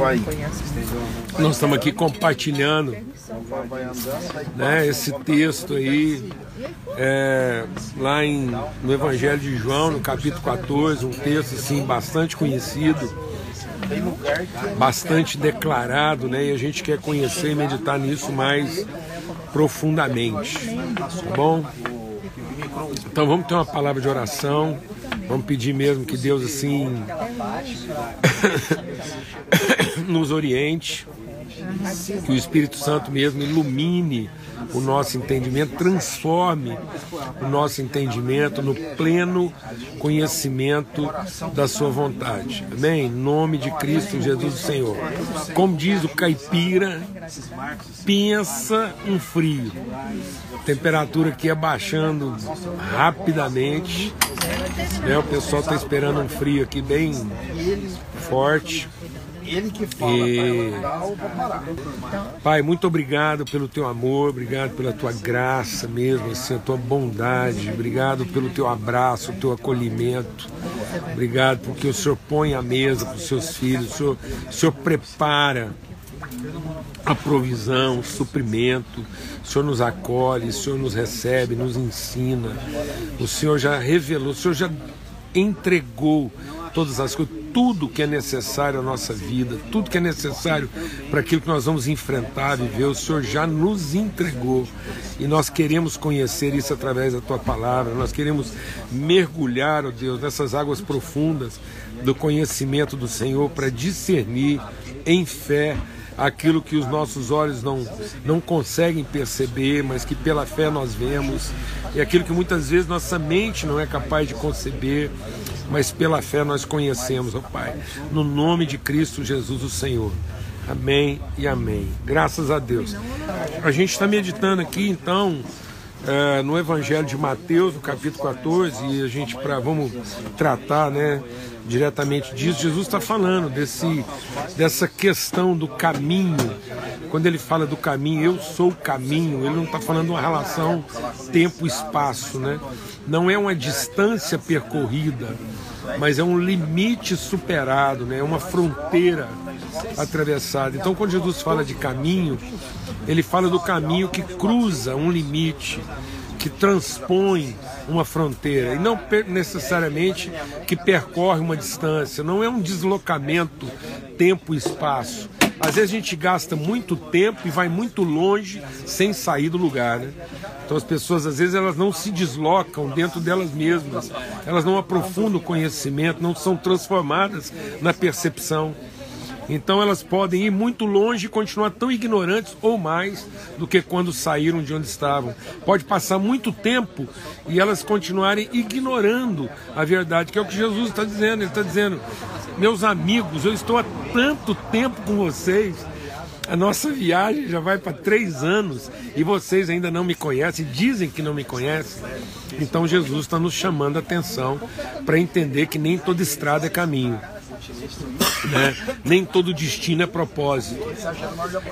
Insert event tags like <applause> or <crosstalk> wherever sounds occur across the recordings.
Vai. Nós estamos aqui compartilhando né, esse texto aí é, lá em, no Evangelho de João, no capítulo 14, um texto assim bastante conhecido, bastante declarado, né? E a gente quer conhecer e meditar nisso mais profundamente, tá bom? Então vamos ter uma palavra de oração. Vamos pedir mesmo que Deus assim <coughs> <coughs> nos oriente, que o Espírito Santo mesmo ilumine o nosso entendimento, transforme o nosso entendimento no pleno conhecimento da Sua vontade. Amém? Em nome de Cristo Jesus, o Senhor. Como diz o caipira, pensa um frio. temperatura aqui abaixando rapidamente. Né? O pessoal está esperando um frio aqui bem forte. Ele que fala E- parar. Pai, muito obrigado pelo teu amor, obrigado pela tua graça mesmo, assim, a tua bondade, obrigado pelo teu abraço, o teu acolhimento, obrigado porque o Senhor põe a mesa para os seus filhos, o Senhor, o Senhor prepara a provisão, o suprimento, o Senhor nos acolhe, o Senhor nos recebe, nos ensina, o Senhor já revelou, o Senhor já entregou todas as coisas, tudo que é necessário à nossa vida, tudo que é necessário para aquilo que nós vamos enfrentar, viver, o Senhor já nos entregou. E nós queremos conhecer isso através da tua palavra, nós queremos mergulhar, ó Deus, nessas águas profundas do conhecimento do Senhor para discernir em fé aquilo que os nossos olhos não, não conseguem perceber, mas que pela fé nós vemos, e aquilo que muitas vezes nossa mente não é capaz de conceber, mas pela fé nós conhecemos, ó Pai. No nome de Cristo Jesus, o Senhor. Amém e amém. Graças a Deus. A gente está meditando aqui, então, é, no Evangelho de Mateus, no capítulo 14, e a gente pra, vamos tratar né, diretamente disso. Jesus está falando desse, dessa questão do caminho. Quando ele fala do caminho, eu sou o caminho, ele não está falando uma relação tempo-espaço, né? Não é uma distância percorrida, mas é um limite superado, né? é uma fronteira atravessada. Então, quando Jesus fala de caminho, ele fala do caminho que cruza um limite, que transpõe uma fronteira, e não necessariamente que percorre uma distância, não é um deslocamento tempo e espaço. Às vezes a gente gasta muito tempo e vai muito longe sem sair do lugar, né? Então as pessoas às vezes elas não se deslocam dentro delas mesmas, elas não aprofundam o conhecimento, não são transformadas na percepção. Então elas podem ir muito longe e continuar tão ignorantes ou mais do que quando saíram de onde estavam. Pode passar muito tempo e elas continuarem ignorando a verdade, que é o que Jesus está dizendo. Ele está dizendo: meus amigos, eu estou há tanto tempo com vocês. A nossa viagem já vai para três anos e vocês ainda não me conhecem, dizem que não me conhecem. Então Jesus está nos chamando a atenção para entender que nem toda estrada é caminho né? nem todo destino é propósito.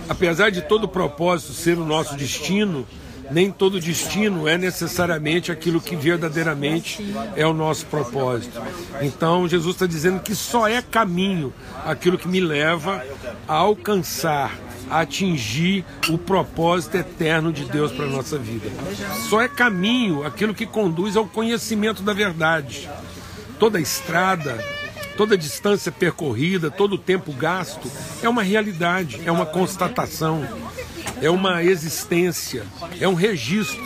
Apesar de todo propósito ser o nosso destino, nem todo destino é necessariamente aquilo que verdadeiramente é o nosso propósito. Então Jesus está dizendo que só é caminho aquilo que me leva a alcançar, a atingir o propósito eterno de Deus para a nossa vida. Só é caminho aquilo que conduz ao conhecimento da verdade. Toda estrada, toda distância percorrida, todo o tempo gasto é uma realidade, é uma constatação, é uma existência, é um registro.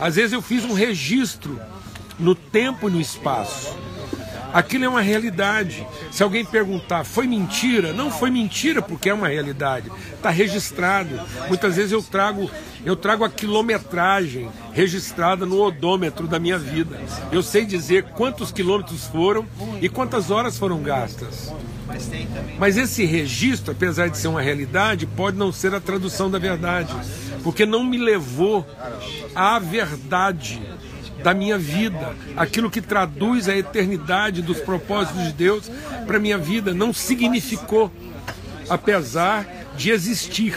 Às vezes eu fiz um registro no tempo e no espaço. Aquilo é uma realidade. Se alguém perguntar, foi mentira? Não foi mentira porque é uma realidade. Está registrado. Muitas vezes eu trago, eu trago a quilometragem registrada no odômetro da minha vida. Eu sei dizer quantos quilômetros foram e quantas horas foram gastas. Mas esse registro, apesar de ser uma realidade, pode não ser a tradução da verdade, porque não me levou à verdade da minha vida, aquilo que traduz a eternidade dos propósitos de Deus para minha vida, não significou, apesar de existir.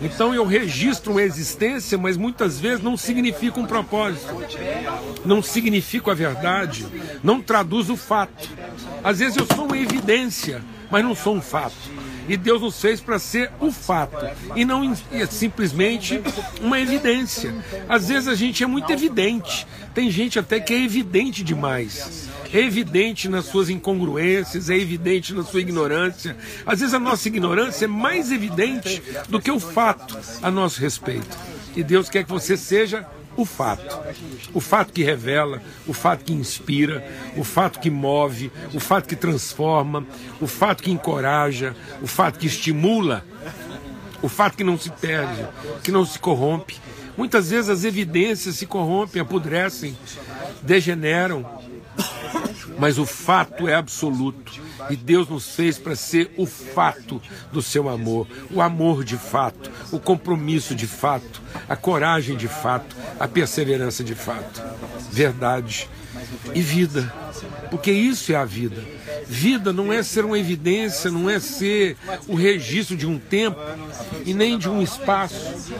Então eu registro uma existência, mas muitas vezes não significa um propósito, não significa a verdade, não traduz o fato. Às vezes eu sou uma evidência, mas não sou um fato. E Deus nos fez para ser o fato e não simplesmente uma evidência. Às vezes a gente é muito evidente. Tem gente até que é evidente demais. É evidente nas suas incongruências, é evidente na sua ignorância. Às vezes a nossa ignorância é mais evidente do que o fato a nosso respeito. E Deus quer que você seja o fato. O fato que revela, o fato que inspira, o fato que move, o fato que transforma, o fato que encoraja, o fato que estimula, o fato que não se perde, que não se corrompe. Muitas vezes as evidências se corrompem, apodrecem, degeneram, mas o fato é absoluto. E Deus nos fez para ser o fato do seu amor, o amor de fato, o compromisso de fato, a coragem de fato, a perseverança de fato. Verdade e vida, porque isso é a vida. Vida não é ser uma evidência, não é ser o registro de um tempo e nem de um espaço.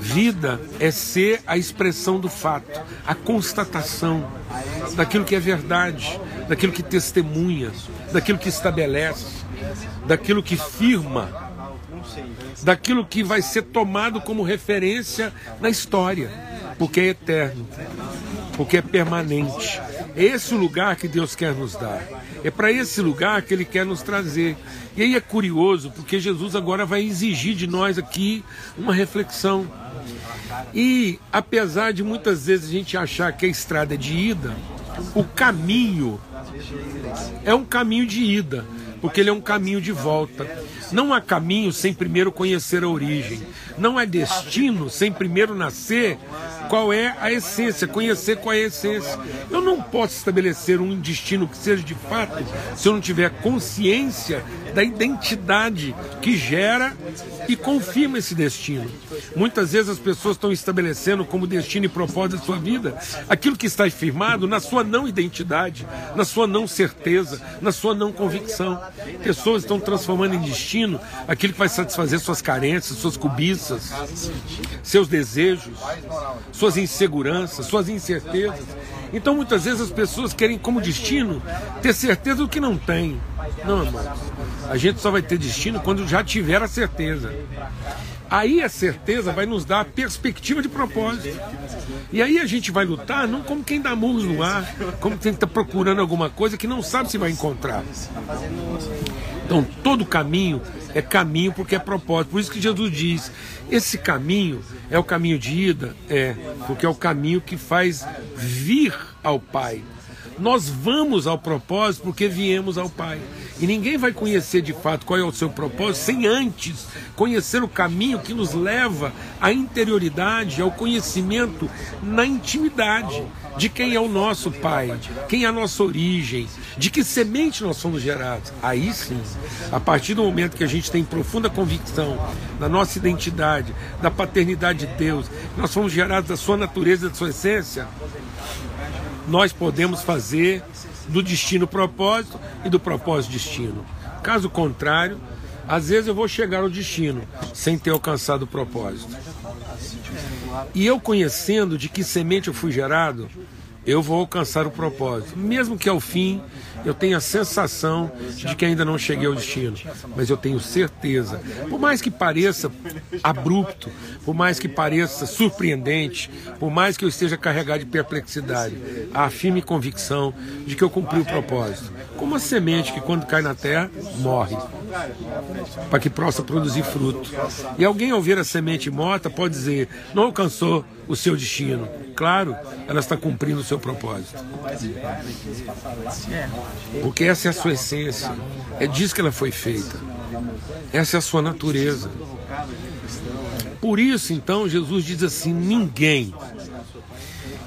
Vida é ser a expressão do fato, a constatação daquilo que é verdade, daquilo que testemunha, daquilo que estabelece, daquilo que firma, daquilo que vai ser tomado como referência na história, porque é eterno, porque é permanente. É esse o lugar que Deus quer nos dar. É para esse lugar que Ele quer nos trazer. E aí é curioso, porque Jesus agora vai exigir de nós aqui uma reflexão. E apesar de muitas vezes a gente achar que a estrada é de ida, o caminho é um caminho de ida, porque ele é um caminho de volta. Não há caminho sem primeiro conhecer a origem. Não há destino sem primeiro nascer qual é a essência, conhecer qual é a essência. Eu não posso estabelecer um destino que seja de fato se eu não tiver consciência da identidade que gera e confirma esse destino. Muitas vezes as pessoas estão estabelecendo como destino e propósito da sua vida aquilo que está firmado na sua não identidade, na sua não certeza, na sua não convicção. Pessoas estão transformando em destino aquilo que vai satisfazer suas carências, suas cobiças, seus desejos, suas inseguranças, suas incertezas. Então muitas vezes as pessoas querem como destino ter certeza do que não tem. Não, irmãos. A gente só vai ter destino quando já tiver a certeza. Aí a certeza vai nos dar a perspectiva de propósito. E aí a gente vai lutar não como quem dá murros no ar, como quem está procurando alguma coisa que não sabe se vai encontrar. Então todo caminho é caminho porque é propósito. Por isso que Jesus diz: esse caminho é o caminho de ida? É, porque é o caminho que faz vir ao Pai. Nós vamos ao propósito porque viemos ao Pai. E ninguém vai conhecer de fato qual é o seu propósito sem antes conhecer o caminho que nos leva à interioridade, ao conhecimento na intimidade de quem é o nosso Pai, quem é a nossa origem, de que semente nós somos gerados. Aí sim, a partir do momento que a gente tem profunda convicção da nossa identidade, da paternidade de Deus, nós somos gerados da sua natureza, da sua essência, nós podemos fazer do destino propósito e do propósito destino. Caso contrário, às vezes eu vou chegar ao destino sem ter alcançado o propósito. E eu conhecendo de que semente eu fui gerado, eu vou alcançar o propósito. Mesmo que ao fim eu tenha a sensação de que ainda não cheguei ao destino, mas eu tenho certeza. Por mais que pareça abrupto, por mais que pareça surpreendente, por mais que eu esteja carregado de perplexidade, a firme convicção de que eu cumpri o propósito. Como a semente que quando cai na terra morre, para que possa produzir fruto. E alguém ao ver a semente morta pode dizer: não alcançou o seu destino. Claro, ela está cumprindo o seu propósito. Porque essa é a sua essência. É disso que ela foi feita. Essa é a sua natureza. Por isso, então, Jesus diz assim: ninguém.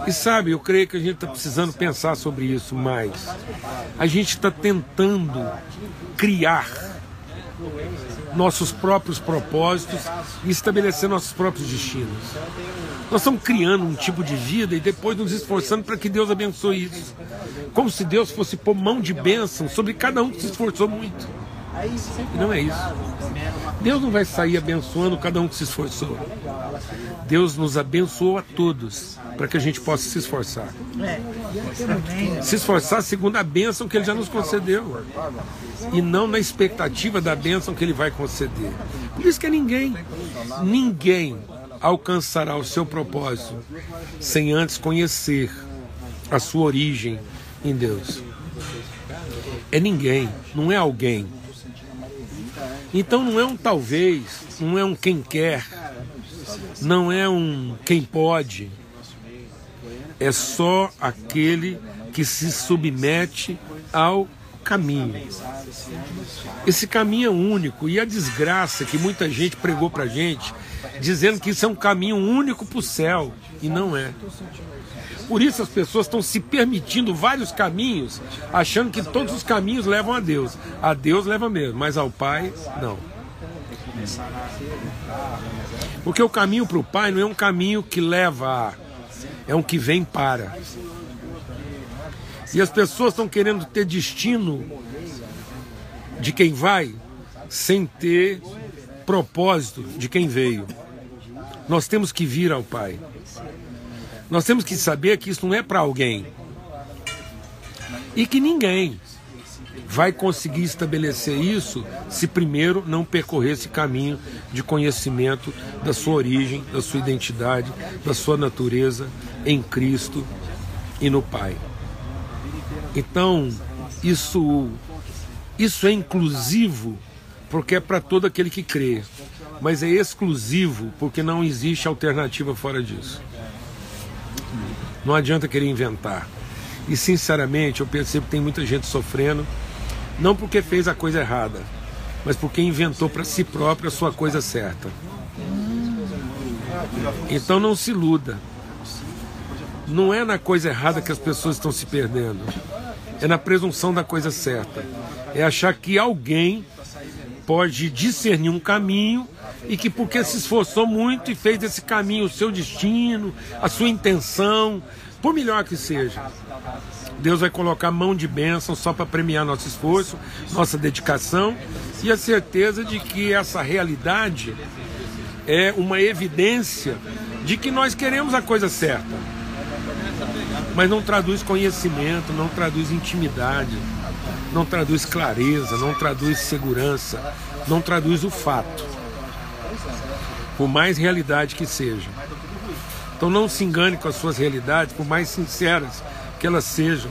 E sabe, eu creio que a gente está precisando pensar sobre isso mais. A gente está tentando criar nossos próprios propósitos e estabelecer nossos próprios destinos. Nós estamos criando um tipo de vida e depois nos esforçando para que Deus abençoe isso. Como se Deus fosse pôr mão de bênção sobre cada um que se esforçou muito. Não é isso. Deus não vai sair abençoando cada um que se esforçou. Deus nos abençoou a todos para que a gente possa se esforçar. Se esforçar segundo a bênção que Ele já nos concedeu. E não na expectativa da bênção que Ele vai conceder. Por isso que é ninguém, ninguém alcançará o seu propósito sem antes conhecer a sua origem em Deus. É ninguém, não é alguém. Então não é um talvez, não é um quem quer, não é um quem pode. É só aquele que se submete ao caminho. Esse caminho é único e a desgraça que muita gente pregou pra gente, dizendo que isso é um caminho único para o céu, e não é. Por isso as pessoas estão se permitindo vários caminhos, achando que todos os caminhos levam a Deus. A Deus leva mesmo, mas ao Pai, não. Porque o caminho para o Pai não é um caminho que leva a, é um que vem para. E as pessoas estão querendo ter destino de quem vai, sem ter propósito de quem veio. Nós temos que vir ao Pai. Nós temos que saber que isso não é para alguém. E que ninguém vai conseguir estabelecer isso se primeiro não percorrer esse caminho de conhecimento da sua origem, da sua identidade, da sua natureza em Cristo e no Pai. Então, isso isso é inclusivo porque é para todo aquele que crê, mas é exclusivo porque não existe alternativa fora disso. Não adianta querer inventar. E sinceramente, eu percebo que tem muita gente sofrendo, não porque fez a coisa errada, mas porque inventou para si próprio a sua coisa certa. Então não se iluda. Não é na coisa errada que as pessoas estão se perdendo. É na presunção da coisa certa. É achar que alguém pode discernir um caminho e que porque se esforçou muito e fez desse caminho o seu destino, a sua intenção, por melhor que seja, Deus vai colocar mão de bênção só para premiar nosso esforço, nossa dedicação e a certeza de que essa realidade é uma evidência de que nós queremos a coisa certa. Mas não traduz conhecimento, não traduz intimidade, não traduz clareza, não traduz segurança, não traduz o fato por mais realidade que seja. Então não se engane com as suas realidades, por mais sinceras que elas sejam.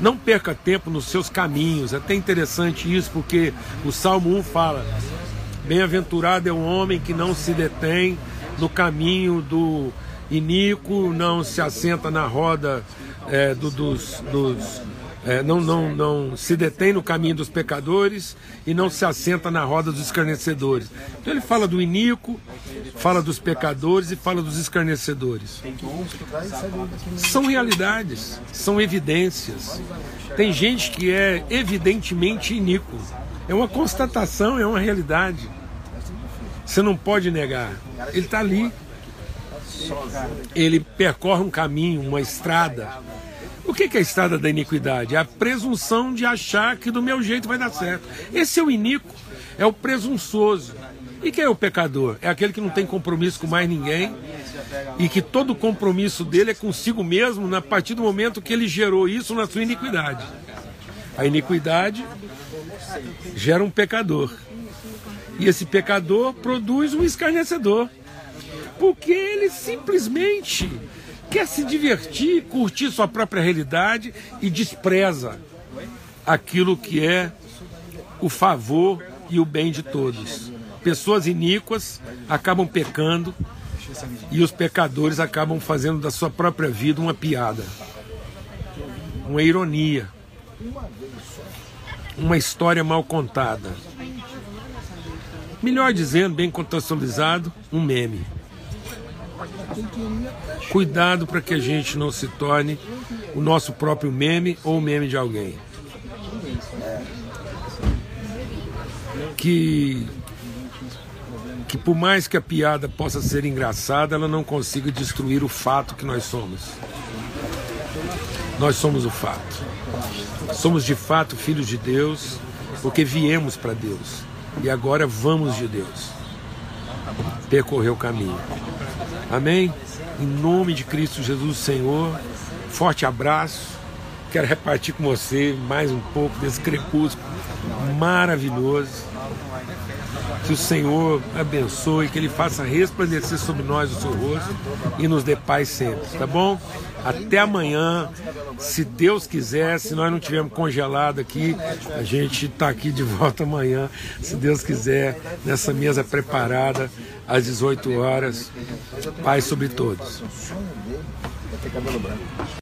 Não perca tempo nos seus caminhos. É até interessante isso, porque o Salmo 1 fala: Bem-aventurado é o homem que não se detém no caminho do iníquo, não se assenta na roda é, do, dos, dos é, não, não, não se detém no caminho dos pecadores e não se assenta na roda dos escarnecedores. Então ele fala do iníquo, fala dos pecadores e fala dos escarnecedores. São realidades, são evidências. Tem gente que é evidentemente iníquo. É uma constatação, é uma realidade. Você não pode negar. Ele está ali. Ele percorre um caminho, uma estrada o que é a estrada da iniquidade? É a presunção de achar que do meu jeito vai dar certo. Esse é o iníquo, é o presunçoso. E quem é o pecador? É aquele que não tem compromisso com mais ninguém e que todo compromisso dele é consigo mesmo a partir do momento que ele gerou isso na sua iniquidade. A iniquidade gera um pecador. E esse pecador produz um escarnecedor. Porque ele simplesmente quer se divertir, curtir sua própria realidade e despreza aquilo que é o favor e o bem de todos. Pessoas iníquas acabam pecando e os pecadores acabam fazendo da sua própria vida uma piada, uma ironia, uma história mal contada. Melhor dizendo, bem contextualizado, um meme. Cuidado para que a gente não se torne o nosso próprio meme ou o meme de alguém. Que, que por mais que a piada possa ser engraçada, ela não consiga destruir o fato que nós somos. Nós somos o fato. Somos de fato filhos de Deus, porque viemos para Deus e agora vamos de Deus percorrer o caminho. Amém? Em nome de Cristo Jesus, Senhor, forte abraço. Quero repartir com você mais um pouco desse crepúsculo maravilhoso. Que o Senhor abençoe, que Ele faça resplandecer sobre nós o seu rosto e nos dê paz sempre, tá bom? Até amanhã, se Deus quiser, se nós não tivermos congelado aqui, a gente está aqui de volta amanhã, se Deus quiser, nessa mesa preparada às 18 horas. Paz sobre todos.